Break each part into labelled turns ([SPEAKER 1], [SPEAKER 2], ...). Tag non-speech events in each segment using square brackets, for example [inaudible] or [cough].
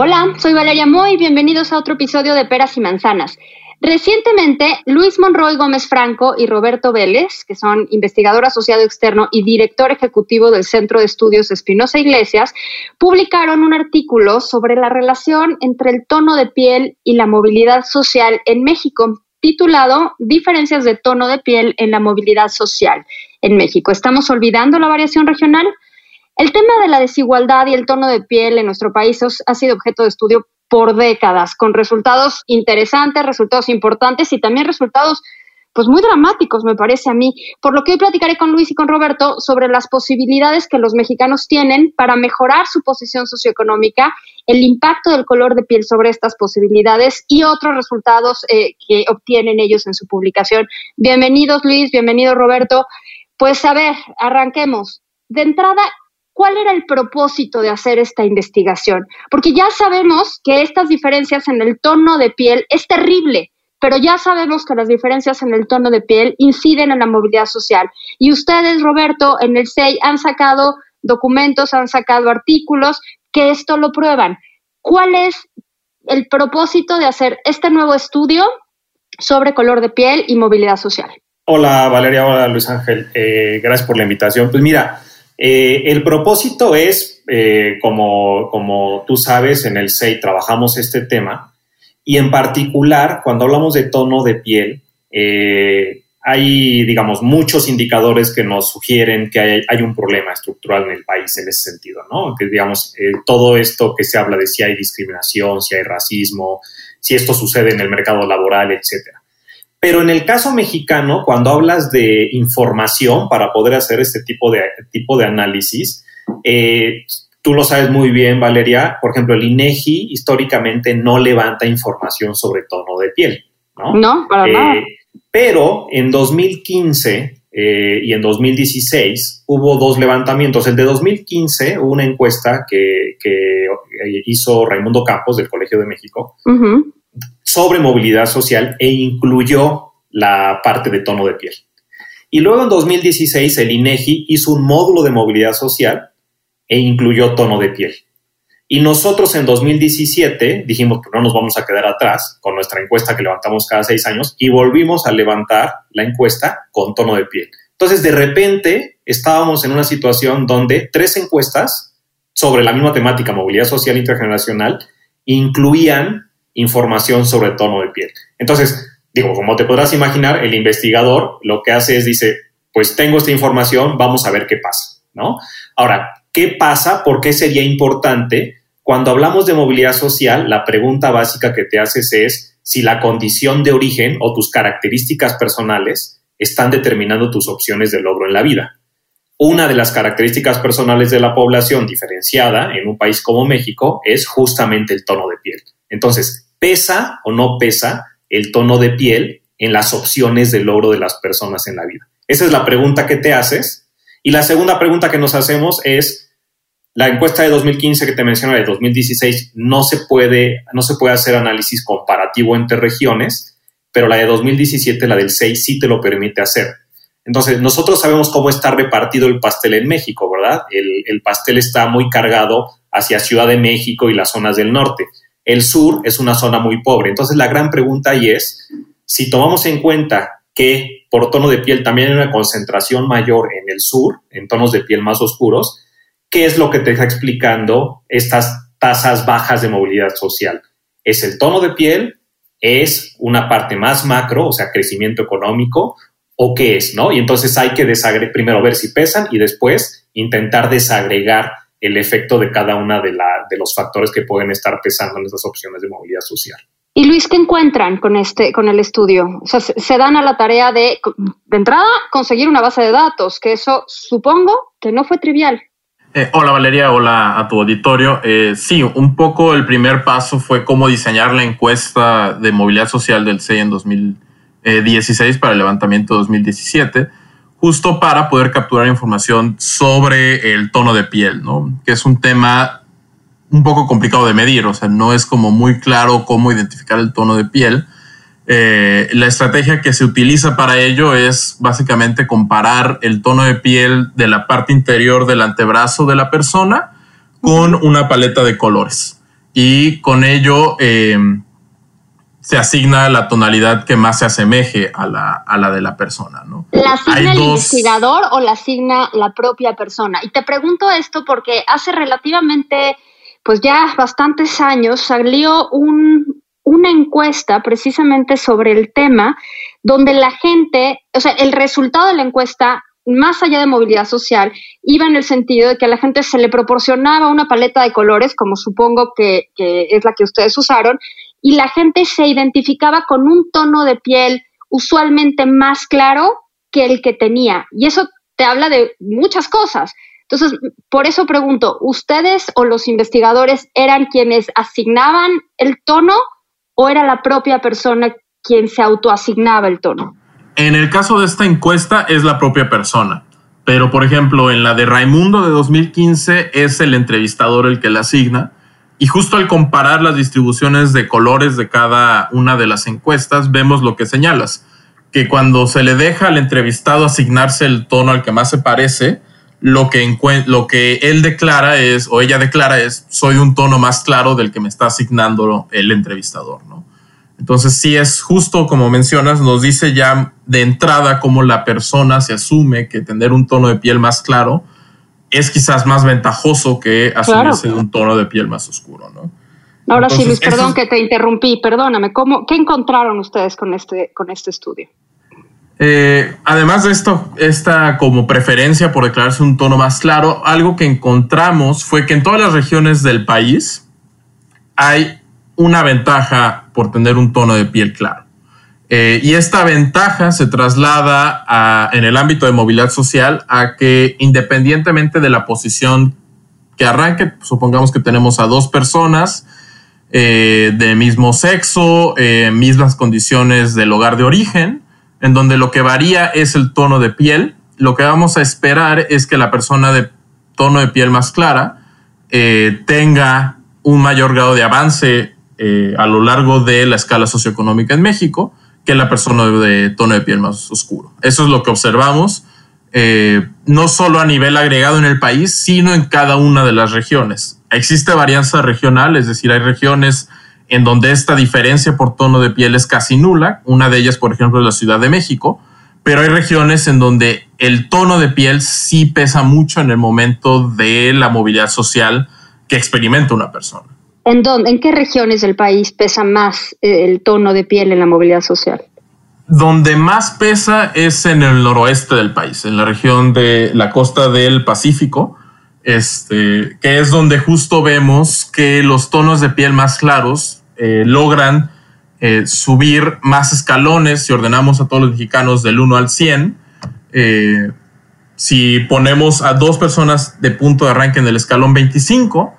[SPEAKER 1] Hola, soy Valeria Moy, bienvenidos a otro episodio de Peras y Manzanas. Recientemente, Luis Monroy Gómez Franco y Roberto Vélez, que son investigador asociado externo y director ejecutivo del Centro de Estudios Espinosa Iglesias, publicaron un artículo sobre la relación entre el tono de piel y la movilidad social en México, titulado Diferencias de tono de piel en la movilidad social en México. ¿Estamos olvidando la variación regional? El tema de la desigualdad y el tono de piel en nuestro país ha sido objeto de estudio por décadas, con resultados interesantes, resultados importantes y también resultados pues muy dramáticos, me parece a mí. Por lo que hoy platicaré con Luis y con Roberto sobre las posibilidades que los mexicanos tienen para mejorar su posición socioeconómica, el impacto del color de piel sobre estas posibilidades y otros resultados eh, que obtienen ellos en su publicación. Bienvenidos Luis, bienvenido Roberto. Pues a ver, arranquemos. De entrada, ¿cuál era el propósito de hacer esta investigación? Porque ya sabemos que estas diferencias en el tono de piel es terrible, pero ya sabemos que las diferencias en el tono de piel inciden en la movilidad social. Y ustedes, Roberto, en el SEI han sacado documentos, han sacado artículos que esto lo prueban. ¿Cuál es el propósito de hacer este nuevo estudio sobre color de piel y movilidad social?
[SPEAKER 2] Hola Valeria, hola Luis Ángel, eh, gracias por la invitación. Pues mira, eh, el propósito es, eh, como, como tú sabes, en el SEI trabajamos este tema y en particular cuando hablamos de tono de piel, eh, hay, digamos, muchos indicadores que nos sugieren que hay, hay, un problema estructural en el país en ese sentido, ¿no? Que, digamos, eh, todo esto que se habla de si hay discriminación, si hay racismo, si esto sucede en el mercado laboral, etcétera. Pero en el caso mexicano, cuando hablas de información para poder hacer este tipo de, tipo de análisis, eh, tú lo sabes muy bien, Valeria, por ejemplo, el INEGI históricamente no levanta información sobre tono de piel, ¿no?
[SPEAKER 1] No, para
[SPEAKER 2] Eh,
[SPEAKER 1] nada.
[SPEAKER 2] Pero en 2015 eh, y en 2016 hubo dos levantamientos. El de 2015 hubo una encuesta que, que hizo Raimundo Campos del Colegio de México
[SPEAKER 1] Ujú.
[SPEAKER 2] Sobre movilidad social e incluyó la parte de tono de piel. Y luego en 2016 el INEGI hizo un módulo de movilidad social e incluyó tono de piel. Y nosotros en 2017 dijimos que no nos vamos a quedar atrás con nuestra encuesta que levantamos cada seis años y volvimos a levantar la encuesta con tono de piel. Entonces, de repente, estábamos en una situación donde tres encuestas sobre la misma temática, movilidad social intergeneracional, incluían información sobre tono de piel. Entonces, digo, como te podrás imaginar, el investigador lo que hace es dice, pues tengo esta información, vamos a ver qué pasa, ¿no? Ahora, ¿qué pasa? ¿Por qué sería importante? Cuando hablamos de movilidad social, la pregunta básica que te haces es si la condición de origen o tus características personales están determinando tus opciones de logro en la vida. Una de las características personales de la población diferenciada en un país como México es justamente el tono de piel. Entonces, ¿pesa o no pesa el tono de piel en las opciones de logro de las personas en la vida? Esa es la pregunta que te haces. Y la segunda pregunta que nos hacemos es, la encuesta de 2015 que te mencioné de 2016 no se puede, no se puede hacer análisis comparativo entre regiones, pero la de 2017, la del 6, sí te lo permite hacer. Entonces, nosotros sabemos cómo está repartido el pastel en México, ¿verdad? El, el, pastel está muy cargado hacia Ciudad de México y las zonas del norte. El sur es una zona muy pobre. Entonces, la gran pregunta ahí es, si tomamos en cuenta que por tono de piel también hay una concentración mayor en el sur, en tonos de piel más oscuros, ¿qué es lo que te está explicando estas tasas bajas de movilidad social? ¿Es el tono de piel? ¿Es una parte más macro, o sea, crecimiento económico? ¿O qué es? ¿no? Y entonces hay que primero ver si pesan y después intentar desagregar el efecto de cada una de, la, de los factores que pueden estar pesando en estas opciones de movilidad social.
[SPEAKER 1] Y Luis, ¿qué encuentran con este, con el estudio? O sea, se, dan a la tarea de, de entrada, conseguir una base de datos, que eso supongo que no fue trivial.
[SPEAKER 3] Eh, hola Valeria, hola a tu auditorio. Eh, sí, un poco el primer paso fue cómo diseñar la encuesta de movilidad social del CEI en 2016 para el levantamiento de 2017, justo para poder capturar información sobre el tono de piel, ¿no? que es un tema un poco complicado de medir, o sea, no es como muy claro cómo identificar el tono de piel. Eh, la estrategia que se utiliza para ello es básicamente comparar el tono de piel de la parte interior del antebrazo de la persona con una paleta de colores. Y con ello eh, se asigna la tonalidad que más se asemeje a la, a la de la persona. ¿no?
[SPEAKER 1] ¿La asigna el investigador o la asigna la propia persona? Y te pregunto esto porque hace relativamente pues ya bastantes años salió un, una encuesta precisamente sobre el tema donde la gente, o sea, el resultado de la encuesta, más allá de movilidad social, iba en el sentido de que a la gente se le proporcionaba una paleta de colores, como supongo que, que es la que ustedes usaron, y la gente se identificaba con un tono de piel usualmente más claro que el que tenía. Y eso te habla de muchas cosas. Entonces, por eso pregunto, ¿ustedes o los investigadores eran quienes asignaban el tono o era la propia persona quien se autoasignaba el tono?
[SPEAKER 3] En el caso de esta encuesta es la propia persona, pero por ejemplo en la de Raimundo de 2015 es el entrevistador el que la asigna y justo al comparar las distribuciones de colores de cada una de las encuestas vemos lo que señalas, que cuando se le deja al entrevistado asignarse el tono al que más se parece, lo que, lo que él declara es, o ella declara es, soy un tono más claro del que me está asignando el entrevistador, ¿no? Entonces, sí es justo como mencionas, nos dice ya de entrada cómo la persona se asume que tener un tono de piel más claro es quizás más ventajoso que asumirse un tono de piel más oscuro, ¿no?
[SPEAKER 1] Ahora sí, Luis, perdón que te interrumpí, perdóname, ¿cómo, ¿qué encontraron ustedes con este, con este estudio?
[SPEAKER 3] Eh, además de esto, esta como preferencia por declararse un tono más claro, algo que encontramos fue que en todas las regiones del país hay una ventaja por tener un tono de piel claro. Eh, y esta ventaja se traslada en el ámbito de movilidad social a que independientemente de la posición que arranque, supongamos que tenemos a dos personas eh, de mismo sexo, mismas condiciones del hogar de origen, en donde lo que varía es el tono de piel. Lo que vamos a esperar es que la persona de tono de piel más clara eh, tenga un mayor grado de avance eh, a lo largo de la escala socioeconómica en México que la persona de tono de piel más oscuro. Eso es lo que observamos, eh, no solo a nivel agregado en el país, sino en cada una de las regiones. Existe varianza regional, es decir, hay regiones en donde esta diferencia por tono de piel es casi nula. Una de ellas, por ejemplo, es la Ciudad de México, pero hay regiones en donde el tono de piel sí pesa mucho en el momento de la movilidad social que experimenta una persona.
[SPEAKER 1] ¿En, dónde, ¿En qué regiones del país pesa más eh, el tono de piel en la movilidad social?
[SPEAKER 3] Donde más pesa es en el noroeste del país, en la región de la costa del Pacífico, este, que es donde justo vemos que los tonos de piel más claros eh, logran eh, subir más escalones si ordenamos a todos los mexicanos del 1 al 100. Eh, si ponemos a dos personas de punto de arranque en el escalón 25,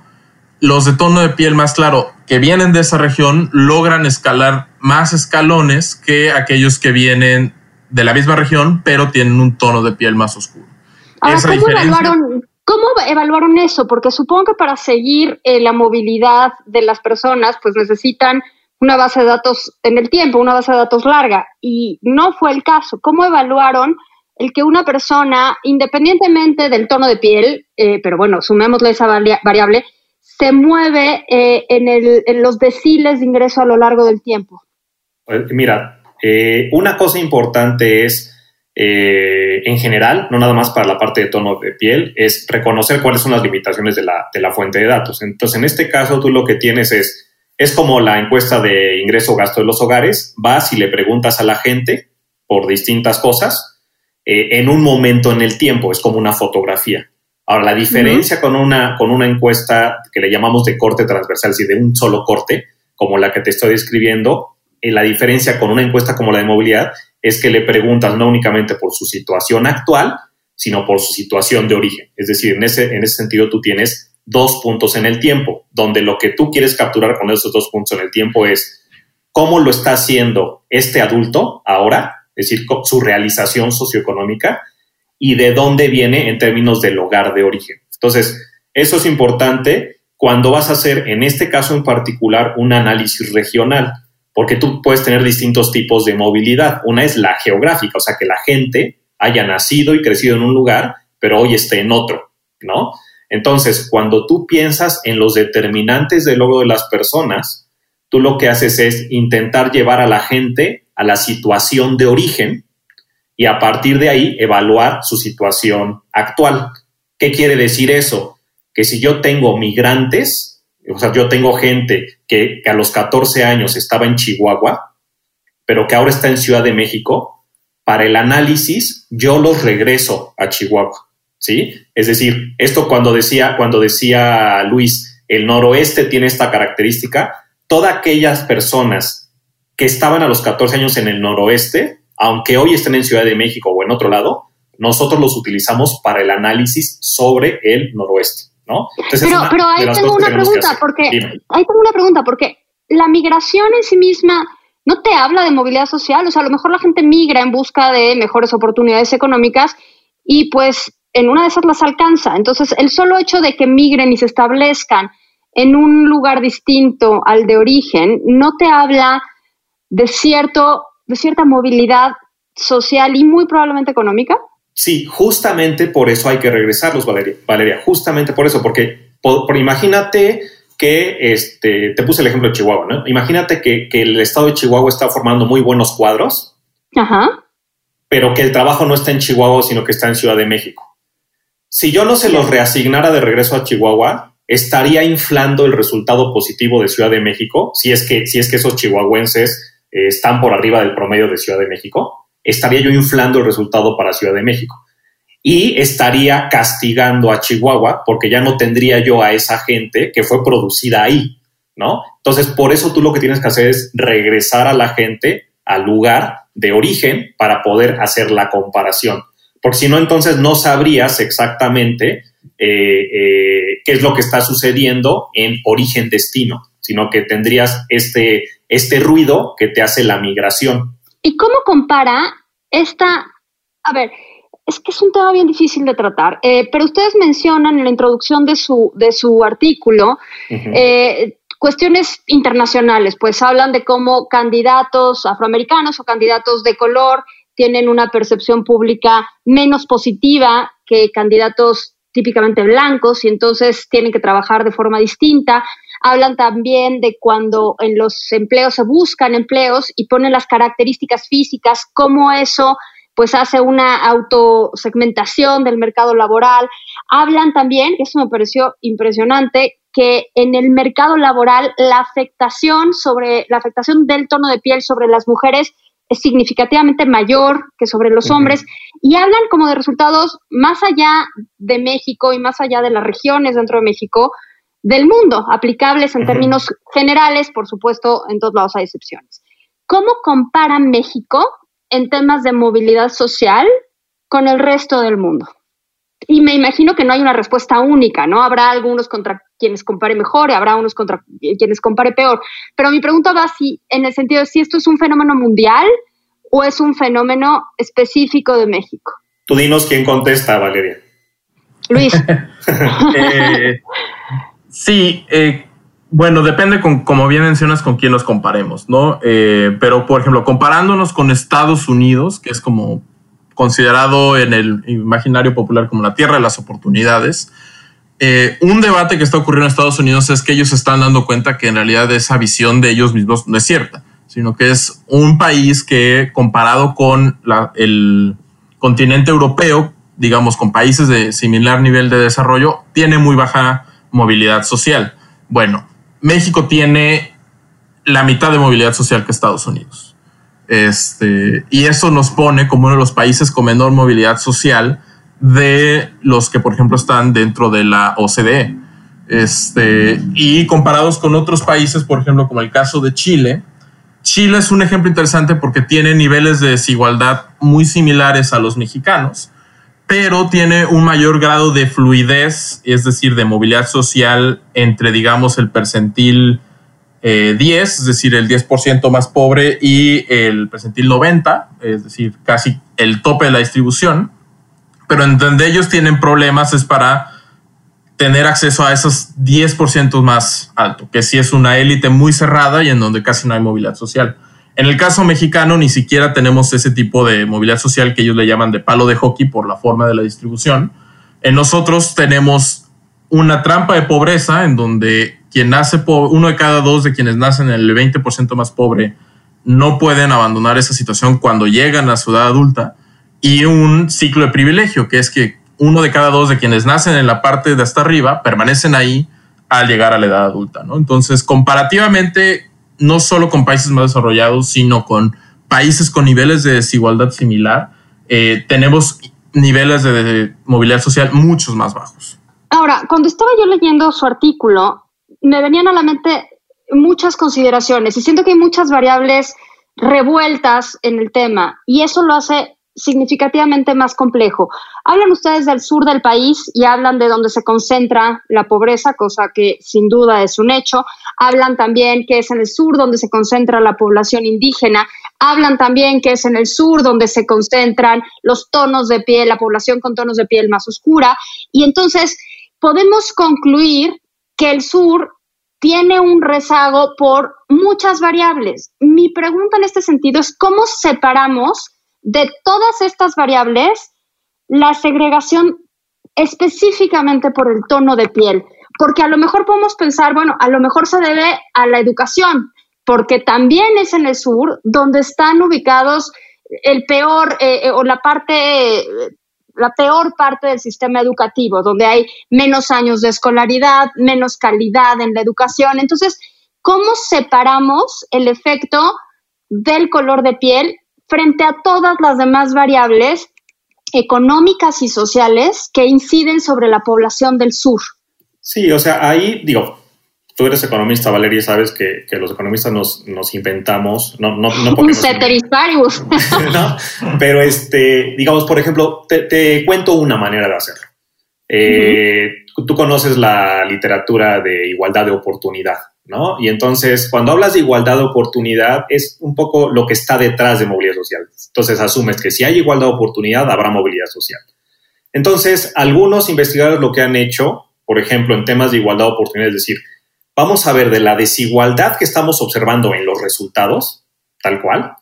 [SPEAKER 3] los de tono de piel más claro que vienen de esa región logran escalar más escalones que aquellos que vienen de la misma región, pero tienen un tono de piel más oscuro.
[SPEAKER 1] Esa diferencia, ¿Cómo evaluaron eso? Porque supongo que para seguir eh, la movilidad de las personas, pues necesitan una base de datos en el tiempo, una base de datos larga, y no fue el caso. ¿Cómo evaluaron el que una persona, independientemente del tono de piel, eh, pero bueno, sumémosle esa variable, se mueve eh, en, los deciles de ingreso a lo largo del tiempo?
[SPEAKER 2] Mira, una cosa importante es eh, en general, no nada más para la parte de tono de piel, es reconocer cuáles son las limitaciones de la, de la fuente de datos. Entonces, en este caso, tú lo que tienes es, es como la encuesta de ingreso o gasto de los hogares, vas y le preguntas a la gente por distintas cosas eh, en un momento en el tiempo, es como una fotografía. Ahora, la diferencia con, una, con una encuesta que le llamamos de corte transversal, si de un solo corte, como la que te estoy describiendo, eh, la diferencia con una encuesta como la de movilidad es que le preguntas no únicamente por su situación actual, sino por su situación de origen. Es decir, en ese, en ese sentido tú tienes dos puntos en el tiempo, donde lo que tú quieres capturar con esos dos puntos en el tiempo es cómo lo está haciendo este adulto ahora, es decir, su realización socioeconómica, y de dónde viene en términos del hogar de origen. Entonces, eso es importante cuando vas a hacer, en este caso en particular, un análisis regional, porque tú puedes tener distintos tipos de movilidad. Una es la geográfica, o sea, que la gente haya nacido y crecido en un lugar, pero hoy esté en otro, ¿no? Entonces, cuando tú piensas en los determinantes del logro de las personas, tú lo que haces es intentar llevar a la gente a la situación de origen y a partir de ahí evaluar su situación actual. ¿Qué quiere decir eso? Que si yo tengo migrantes, o sea, yo tengo gente que, a los 14 años estaba en Chihuahua, pero que ahora está en Ciudad de México, para el análisis yo los regreso a Chihuahua. ¿sí? Es decir, esto cuando decía, cuando decía Luis, el noroeste tiene esta característica, todas aquellas personas que estaban a los 14 años en el noroeste, aunque hoy estén en Ciudad de México o en otro lado, nosotros los utilizamos para el análisis sobre el noroeste, ¿no?
[SPEAKER 1] pero, pero ahí tengo una pregunta, porque ahí tengo una pregunta, porque la migración en sí misma no te habla de movilidad social, o sea, a lo mejor la gente migra en busca de mejores oportunidades económicas y pues en una de esas las alcanza. Entonces, el solo hecho de que migren y se establezcan en un lugar distinto al de origen no te habla de, cierto, de cierta movilidad social y muy probablemente económica.
[SPEAKER 2] Sí, justamente por eso hay que regresarlos, Valeria. Valeria, justamente por eso, porque por, imagínate que, este, te puse el ejemplo de Chihuahua, ¿no? Imagínate que, que, el estado de Chihuahua está formando muy buenos cuadros,
[SPEAKER 1] Ajá.
[SPEAKER 2] pero que el trabajo no está en Chihuahua, sino que está en Ciudad de México. Si yo no se los reasignara de regreso a Chihuahua, estaría inflando el resultado positivo de Ciudad de México, si es que, si es que esos chihuahuenses eh, están por arriba del promedio de Ciudad de México, estaría yo inflando el resultado para Ciudad de México. Y estaría castigando a Chihuahua porque ya no tendría yo a esa gente que fue producida ahí, ¿no? Entonces, por eso tú lo que tienes que hacer es regresar a la gente al lugar de origen para poder hacer la comparación porque si no, entonces no sabrías exactamente eh, eh, qué es lo que está sucediendo en origen-destino, sino que tendrías este, este ruido que te hace la migración.
[SPEAKER 1] ¿Y cómo compara esta, a ver, es que es un tema bien difícil de tratar, eh, pero ustedes mencionan en la introducción de su, de su artículo cuestiones internacionales, pues hablan de cómo candidatos afroamericanos o candidatos de color tienen una percepción pública menos positiva que candidatos típicamente blancos y entonces tienen que trabajar de forma distinta. Hablan también de cuando en los empleos se buscan empleos y ponen las características físicas, cómo eso pues hace una autosegmentación del mercado laboral. Hablan también, que eso me pareció impresionante, que en el mercado laboral la afectación sobre la afectación del tono de piel sobre las mujeres es significativamente mayor que sobre los hombres y hablan como de resultados más allá de México y más allá de las regiones dentro de México del mundo, aplicables en términos generales, por supuesto, en todos lados hay excepciones. ¿Cómo compara México en temas de movilidad social con el resto del mundo? Y me imagino que no hay una respuesta única, ¿no? Habrá algunos contra quienes compare mejor y habrá unos contra quienes compare peor. Pero mi pregunta va si, en el sentido de si esto es un fenómeno mundial o es un fenómeno específico de México.
[SPEAKER 2] Tú dinos quién contesta, Valeria.
[SPEAKER 1] Luis. [laughs]
[SPEAKER 3] Eh, sí, eh, bueno, depende con, como bien mencionas, con quién nos comparemos, ¿no? Eh, pero, por ejemplo, comparándonos con Estados Unidos, que es como considerado en el imaginario popular como la tierra de las oportunidades. Eh, un debate que está ocurriendo en Estados Unidos es que ellos están dando cuenta que en realidad esa visión de ellos mismos no es cierta, sino que es un país que comparado con el continente europeo, digamos, con países de similar nivel de desarrollo, tiene muy baja movilidad social. Bueno, México tiene la mitad de movilidad social que Estados Unidos. Este, y eso nos pone como uno de los países con menor movilidad social de los que, por ejemplo, están dentro de la OCDE. Este, y comparados con otros países, por ejemplo, como el caso de Chile, Chile es un ejemplo interesante porque tiene niveles de desigualdad muy similares a los mexicanos, pero tiene un mayor grado de fluidez, es decir, de movilidad social entre, digamos, el percentil 10, eh, es decir, el 10% más pobre, y el percentil 90, es decir, casi el tope de la distribución. Pero en donde ellos tienen problemas es para tener acceso a esos 10% más alto, que sí es una élite muy cerrada y en donde casi no hay movilidad social. En el caso mexicano ni siquiera tenemos ese tipo de movilidad social que ellos le llaman de palo de hockey por la forma de la distribución. En nosotros tenemos una trampa de pobreza en donde quien nace uno de cada dos de quienes nacen en el 20% más pobre no pueden abandonar esa situación cuando llegan a su edad adulta y un ciclo de privilegio, que es que uno de cada dos de quienes nacen en la parte de hasta arriba permanecen ahí al llegar a la edad adulta, ¿no? Entonces, comparativamente, no solo con países más desarrollados, sino con países con niveles de desigualdad similar, eh, tenemos niveles de movilidad social muchos más bajos.
[SPEAKER 1] Ahora, cuando estaba yo leyendo su artículo, me venían a la mente muchas consideraciones y siento que hay muchas variables revueltas en el tema y eso lo hace significativamente más complejo. Hablan ustedes del sur del país y hablan de donde se concentra la pobreza, cosa que sin duda es un hecho. Hablan también que es en el sur donde se concentra la población indígena. Hablan también que es en el sur donde se concentran los tonos de piel, la población con tonos de piel más oscura. Y entonces podemos concluir que el sur tiene un rezago por muchas variables. Mi pregunta en este sentido es cómo separamos de todas estas variables la segregación específicamente por el tono de piel, porque a lo mejor podemos pensar, bueno, a lo mejor se debe a la educación, porque también es en el sur donde están ubicados el peor eh, eh, o la parte la peor parte del sistema educativo, donde hay menos años de escolaridad, menos calidad en la educación. Entonces, ¿cómo separamos el efecto del color de piel frente a todas las demás variables económicas y sociales que inciden sobre la población del sur?
[SPEAKER 2] Sí, o sea, ahí digo, tú eres economista, Valeria, sabes que, los economistas nos, inventamos, no, no, no
[SPEAKER 1] Un ceteris paribus.
[SPEAKER 2] ¿no? Pero, este, digamos, por ejemplo, te, cuento una manera de hacerlo. Eh, tú conoces la literatura de igualdad de oportunidad, ¿no? Y entonces, cuando hablas de igualdad de oportunidad, es un poco lo que está detrás de movilidad social. Entonces, asumes que si hay igualdad de oportunidad, habrá movilidad social. Entonces, algunos investigadores lo que han hecho, por ejemplo, en temas de igualdad de oportunidad, es decir, vamos a ver de la desigualdad que estamos observando en los resultados, tal cual,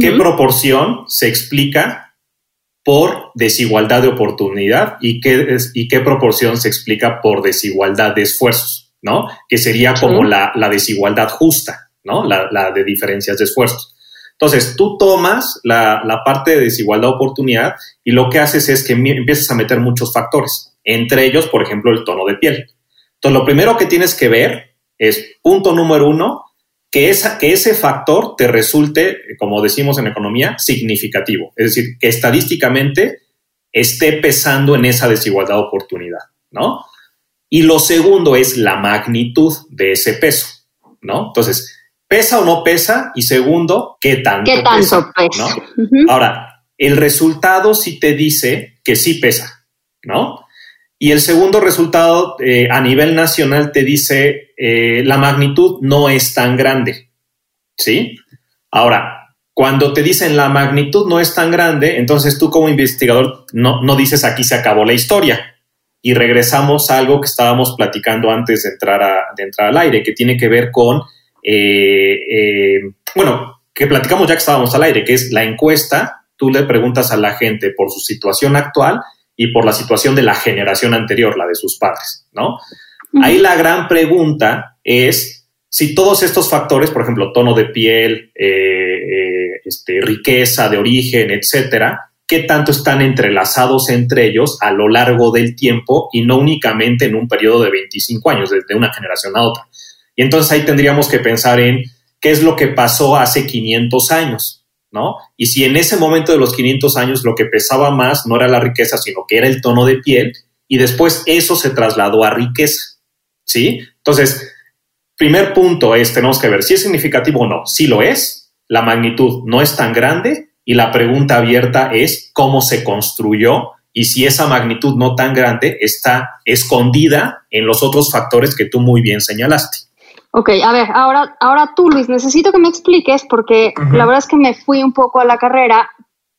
[SPEAKER 2] qué proporción se explica por desigualdad de oportunidad y qué, y qué proporción se explica por desigualdad de esfuerzos, ¿no? Que sería como la, desigualdad justa, ¿no? La, de diferencias de esfuerzos. Entonces, tú tomas la, la, parte de desigualdad de oportunidad y lo que haces es que empiezas a meter muchos factores, entre ellos, por ejemplo, el tono de piel. Entonces, lo primero que tienes que ver es, punto número uno, que, esa, que ese factor te resulte, como decimos en economía, significativo. Es decir, que estadísticamente esté pesando en esa desigualdad de oportunidad, ¿no? Y lo segundo es la magnitud de ese peso, ¿no? Entonces, ¿pesa o no pesa? Y segundo, ¿qué tanto,
[SPEAKER 1] ¿Qué tanto pesa?
[SPEAKER 2] Ahora, el resultado sí te dice que sí pesa, ¿no? Y el segundo resultado eh, a nivel nacional te dice eh, la magnitud no es tan grande. ¿Sí? Ahora, cuando te dicen la magnitud no es tan grande, entonces tú como investigador no, no dices aquí se acabó la historia. Y regresamos a algo que estábamos platicando antes de entrar, de entrar al aire, que tiene que ver con, eh, bueno, que platicamos ya que estábamos al aire, que es la encuesta. Tú le preguntas a la gente por su situación actual y por la situación de la generación anterior, la de sus padres, ¿no? Ahí la gran pregunta es si todos estos factores, por ejemplo, tono de piel, eh, eh, este, riqueza de origen, etcétera, qué tanto están entrelazados entre ellos a lo largo del tiempo y no únicamente en un periodo de 25 años, desde una generación a otra. Y entonces ahí tendríamos que pensar en qué es lo que pasó hace 500 años, ¿no? Y si en ese momento de los 500 años lo que pesaba más no era la riqueza, sino que era el tono de piel, y después eso se trasladó a riqueza, ¿sí? Entonces, primer punto es, tenemos que ver si es significativo o no. Si lo es, la magnitud no es tan grande y la pregunta abierta es cómo se construyó y si esa magnitud no tan grande está escondida en los otros factores que tú muy bien señalaste.
[SPEAKER 1] Ok, a ver, ahora, ahora tú, Luis, necesito que me expliques porque la verdad es que me fui un poco a la carrera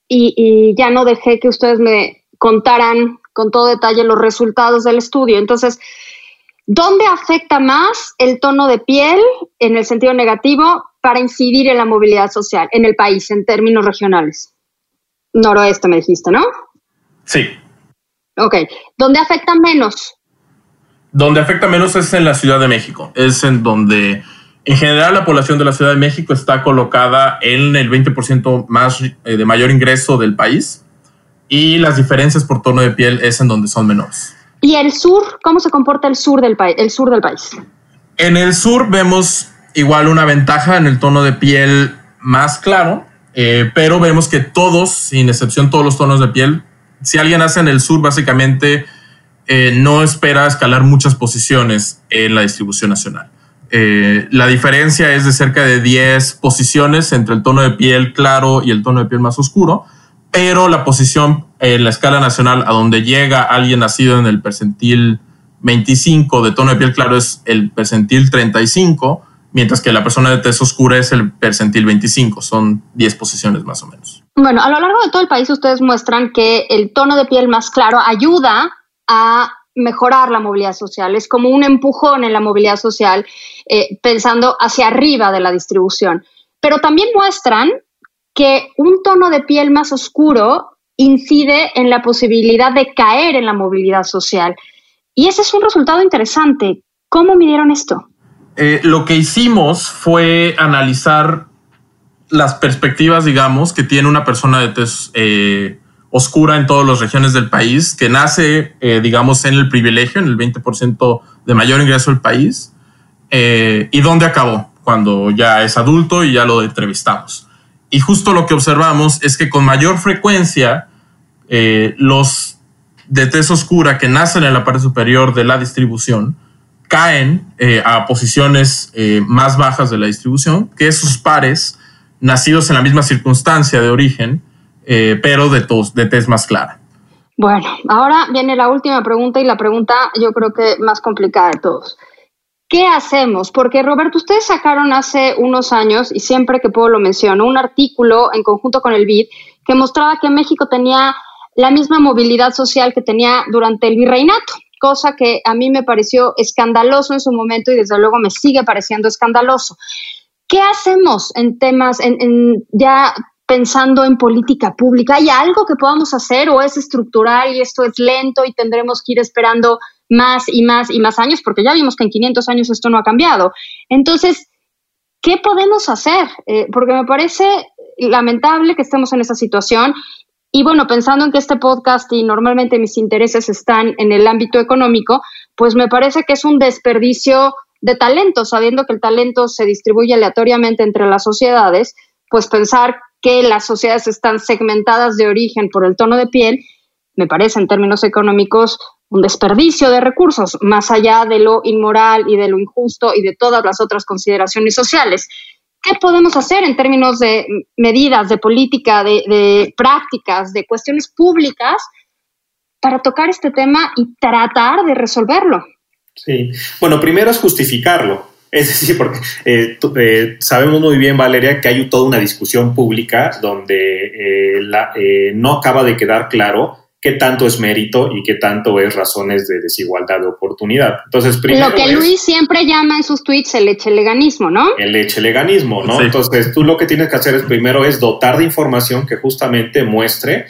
[SPEAKER 1] y, y, ya no dejé que ustedes me contaran con todo detalle los resultados del estudio. Entonces, ¿dónde afecta más el tono de piel en el sentido negativo para incidir en la movilidad social en el país en términos regionales? Noroeste me dijiste, ¿no?
[SPEAKER 3] Sí.
[SPEAKER 1] Ok. ¿Dónde afecta menos?
[SPEAKER 3] Donde afecta menos es en la Ciudad de México. Es en donde, en general, la población de la Ciudad de México está colocada en el 20% más eh, de mayor ingreso del país y las diferencias por tono de piel es en donde son menores.
[SPEAKER 1] ¿Y el sur? ¿Cómo se comporta el sur del, país, el sur del país?
[SPEAKER 3] En el sur vemos igual una ventaja en el tono de piel más claro, eh, pero vemos que todos, sin excepción todos los tonos de piel, si alguien nace en el sur, básicamente eh, no espera escalar muchas posiciones en la distribución nacional. Eh, la diferencia es de cerca de 10 posiciones entre el tono de piel claro y el tono de piel más oscuro, pero la posición en la escala nacional a donde llega alguien nacido en el percentil 25 de tono de piel claro es el percentil 35, mientras que la persona de tez oscura es el percentil 25, son 10 posiciones más o menos.
[SPEAKER 1] Bueno, a lo largo de todo el país ustedes muestran que el tono de piel más claro ayuda a mejorar la movilidad social, es como un empujón en la movilidad social eh, pensando hacia arriba de la distribución. Pero también muestran que un tono de piel más oscuro incide en la posibilidad de caer en la movilidad social. Y ese es un resultado interesante. ¿Cómo midieron esto?
[SPEAKER 3] Eh, lo que hicimos fue analizar las perspectivas, digamos, que tiene una persona de tez eh, oscura en todas las regiones del país, que nace, eh, digamos, en el privilegio, en el 20% de mayor ingreso del país, y dónde acabó cuando ya es adulto y ya lo entrevistamos. Y justo lo que observamos es que con mayor frecuencia eh, los de tez oscura que nacen en la parte superior de la distribución caen eh, a posiciones eh, más bajas de la distribución que sus pares nacidos en la misma circunstancia de origen, pero de, tos, de tez más clara.
[SPEAKER 1] Bueno, ahora viene la última pregunta y la pregunta yo creo que más complicada de todos. ¿Qué hacemos? Porque Roberto, ustedes sacaron hace unos años, y siempre que puedo lo menciono, un artículo en conjunto con el BID que mostraba que México tenía la misma movilidad social que tenía durante el virreinato, cosa que a mí me pareció escandaloso en su momento y desde luego me sigue pareciendo escandaloso. ¿Qué hacemos en temas, en, ya pensando en política pública? ¿Hay algo que podamos hacer o es estructural y esto es lento y tendremos que ir esperando más y más y más años, porque ya vimos que en 500 años esto no ha cambiado. Entonces, ¿qué podemos hacer? Eh, porque me parece lamentable que estemos en esa situación. Y bueno, pensando en que este podcast y normalmente mis intereses están en el ámbito económico, pues me parece que es un desperdicio de talento, sabiendo que el talento se distribuye aleatoriamente entre las sociedades, pues pensar que las sociedades están segmentadas de origen por el tono de piel, me parece en términos económicos un desperdicio de recursos, más allá de lo inmoral y de lo injusto y de todas las otras consideraciones sociales. ¿Qué podemos hacer en términos de medidas, de política, de, prácticas, de cuestiones públicas para tocar este tema y tratar de resolverlo?
[SPEAKER 2] Sí, bueno, primero es justificarlo. [laughs] Es decir, porque eh, eh, sabemos muy bien, Valeria, que hay toda una discusión pública donde eh, no acaba de quedar claro qué tanto es mérito y qué tanto es razones de desigualdad de oportunidad. Entonces,
[SPEAKER 1] primero lo que Luis siempre llama en sus tweets el echeleganismo, ¿no?
[SPEAKER 2] El echeleganismo, ¿no? Entonces, tú lo que tienes que hacer es primero es dotar de información que justamente muestre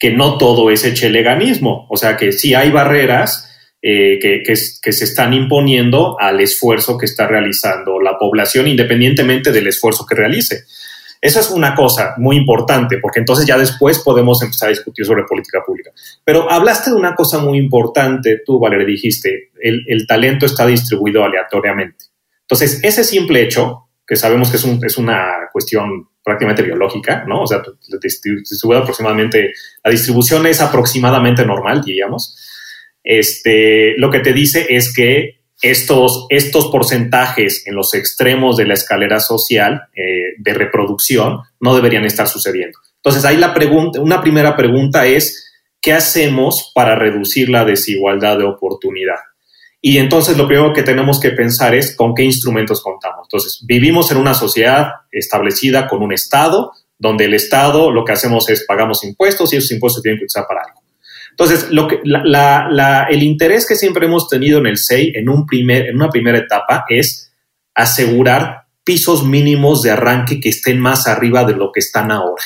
[SPEAKER 2] que no todo es echeleganismo, o sea, que sí hay barreras eh, que, que, que, se están imponiendo al esfuerzo que está realizando la población, independientemente del esfuerzo que realice. Esa es una cosa muy importante, porque entonces ya después podemos empezar a discutir sobre política pública. Pero hablaste de una cosa muy importante, tú, Valeria, dijiste, el, talento está distribuido aleatoriamente. Entonces, ese simple hecho, que sabemos que es, es una cuestión prácticamente biológica, ¿no? O sea, distribuido aproximadamente, la distribución es aproximadamente normal, diríamos. Este, lo que te dice es que estos, estos porcentajes en los extremos de la escalera social eh, de reproducción no deberían estar sucediendo. Entonces, ahí la pregunta, una primera pregunta es, ¿qué hacemos para reducir la desigualdad de oportunidad? Y entonces lo primero que tenemos que pensar es con qué instrumentos contamos. Entonces, vivimos en una sociedad establecida con un Estado, donde el Estado lo que hacemos es pagamos impuestos y esos impuestos tienen que usar para algo. Entonces, lo que, el interés que siempre hemos tenido en el SEI en, un primer, en una primera etapa es asegurar pisos mínimos de arranque que estén más arriba de lo que están ahora,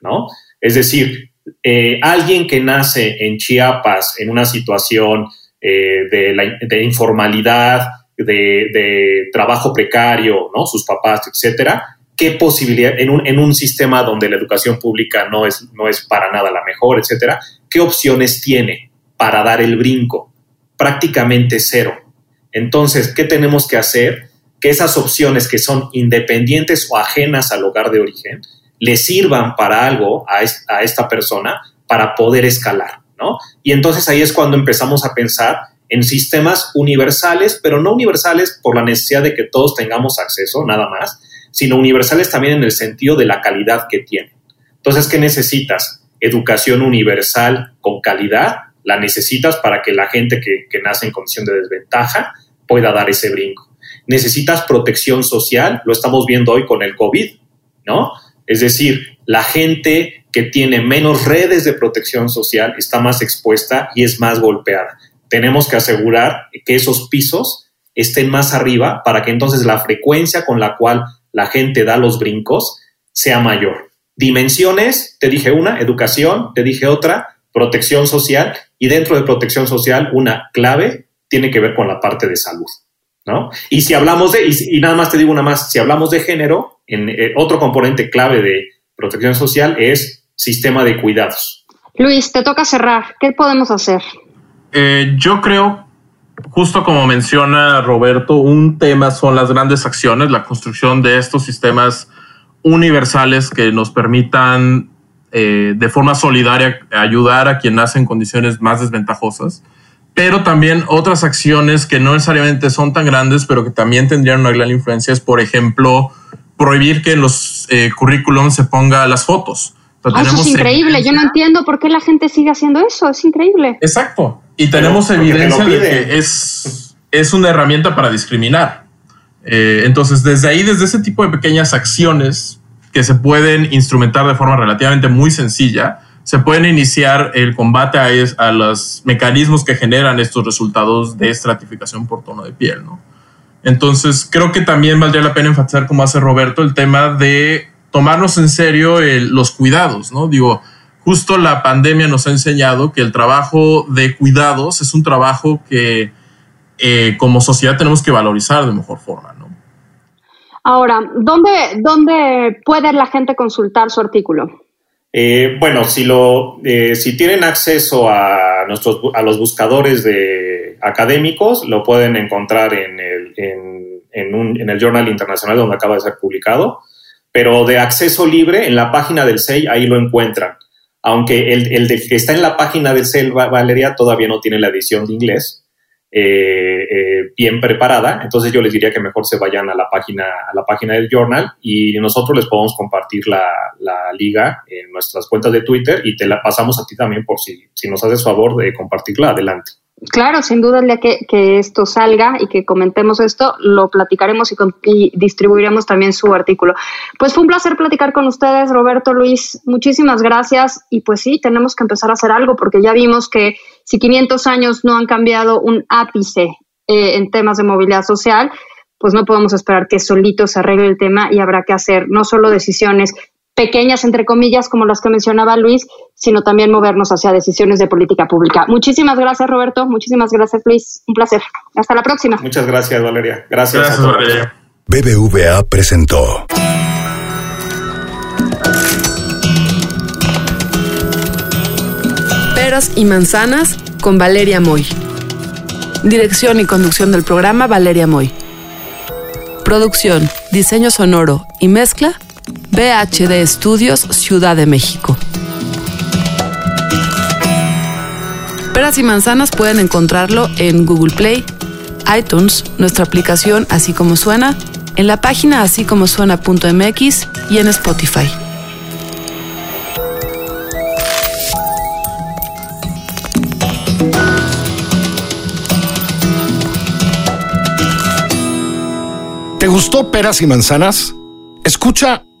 [SPEAKER 2] ¿no? Es decir, eh, alguien que nace en Chiapas en una situación eh, de, informalidad, de, trabajo precario, ¿no? Sus papás, etcétera, qué posibilidad, en un, en un, sistema donde la educación pública no es, no es para nada la mejor, etcétera, qué opciones tiene para dar el brinco? Prácticamente cero. Entonces, ¿qué tenemos que hacer? Que esas opciones que son independientes o ajenas al hogar de origen le sirvan para algo a, a esta persona para poder escalar, ¿no? Y entonces ahí es cuando empezamos a pensar en sistemas universales, pero no universales por la necesidad de que todos tengamos acceso, nada más, sino universales también en el sentido de la calidad que tienen. Entonces, ¿qué necesitas? Educación universal con calidad, la necesitas para que la gente que, que nace en condición de desventaja pueda dar ese brinco. Necesitas protección social, lo estamos viendo hoy con el COVID, ¿no? Es decir, la gente que tiene menos redes de protección social está más expuesta y es más golpeada. Tenemos que asegurar que esos pisos estén más arriba para que entonces la frecuencia con la cual la gente da los brincos sea mayor. Dimensiones, te dije una, educación, te dije otra, protección social y dentro de protección social una clave tiene que ver con la parte de salud. ¿no? Y si hablamos de, y, nada más te digo una más, si hablamos de género, en, eh, otro componente clave de protección social es sistema de cuidados.
[SPEAKER 1] Luis, te toca cerrar. ¿Qué podemos hacer?
[SPEAKER 3] Eh, yo creo, justo como menciona Roberto, un tema son las grandes acciones, la construcción de estos sistemas universales que nos permitan eh, de forma solidaria ayudar a quien nace en condiciones más desventajosas pero también otras acciones que no necesariamente son tan grandes, pero que también tendrían una gran influencia es, por ejemplo, prohibir que en los eh, currículums se ponga las fotos.
[SPEAKER 1] Ah, eso es increíble. Yo no entiendo por qué la gente sigue haciendo eso. Es increíble.
[SPEAKER 3] Exacto. Y tenemos evidencia de que es, es una herramienta para discriminar. Eh, entonces, desde ahí, desde ese tipo de pequeñas acciones que se pueden instrumentar de forma relativamente muy sencilla, se pueden iniciar el combate a, los mecanismos que generan estos resultados de estratificación por tono de piel, ¿no? Entonces, creo que también valdría la pena enfatizar, como hace Roberto, el tema de tomarnos en serio los cuidados, ¿no? Digo, justo la pandemia nos ha enseñado que el trabajo de cuidados es un trabajo que eh, como sociedad tenemos que valorizar de mejor forma, ¿no?
[SPEAKER 1] Ahora, ¿dónde, ¿dónde puede la gente consultar su artículo?
[SPEAKER 2] Eh, bueno, si, lo, eh, si tienen acceso a, nuestros, a los buscadores de académicos, lo pueden encontrar en el, en, un, en el Journal Internacional donde acaba de ser publicado, pero de acceso libre, en la página del SEI, ahí lo encuentran. Aunque el, el que está en la página del SEI, Valeria, todavía no tiene la edición de inglés, eh, eh, bien preparada, entonces yo les diría que mejor se vayan a la página, a la página del journal y nosotros les podemos compartir la, liga en nuestras cuentas de Twitter y te la pasamos a ti también por si, si nos haces favor de compartirla adelante.
[SPEAKER 1] Claro, sin duda día que, esto salga y que comentemos esto, lo platicaremos y, distribuiremos también su artículo. Pues fue un placer platicar con ustedes, Roberto, Luis, muchísimas gracias. Y pues sí, tenemos que empezar a hacer algo porque ya vimos que si 500 años no han cambiado un ápice eh, en temas de movilidad social, pues no podemos esperar que solito se arregle el tema y habrá que hacer no solo decisiones pequeñas, entre comillas, como las que mencionaba Luis, sino también movernos hacia decisiones de política pública. Muchísimas gracias, Roberto. Muchísimas gracias, Luis. Un placer. Hasta la próxima.
[SPEAKER 2] Muchas gracias, Valeria. Gracias,
[SPEAKER 4] Valeria. BBVA presentó.
[SPEAKER 5] Peras y manzanas con Valeria Moy. Dirección y conducción del programa Valeria Moy. Producción, diseño sonoro y mezcla BHD Estudios, Ciudad de México. Peras y manzanas pueden encontrarlo en Google Play, iTunes, nuestra aplicación Así como suena, en la página así como suena.mx y en Spotify.
[SPEAKER 4] ¿Te gustó Peras y Manzanas? Escucha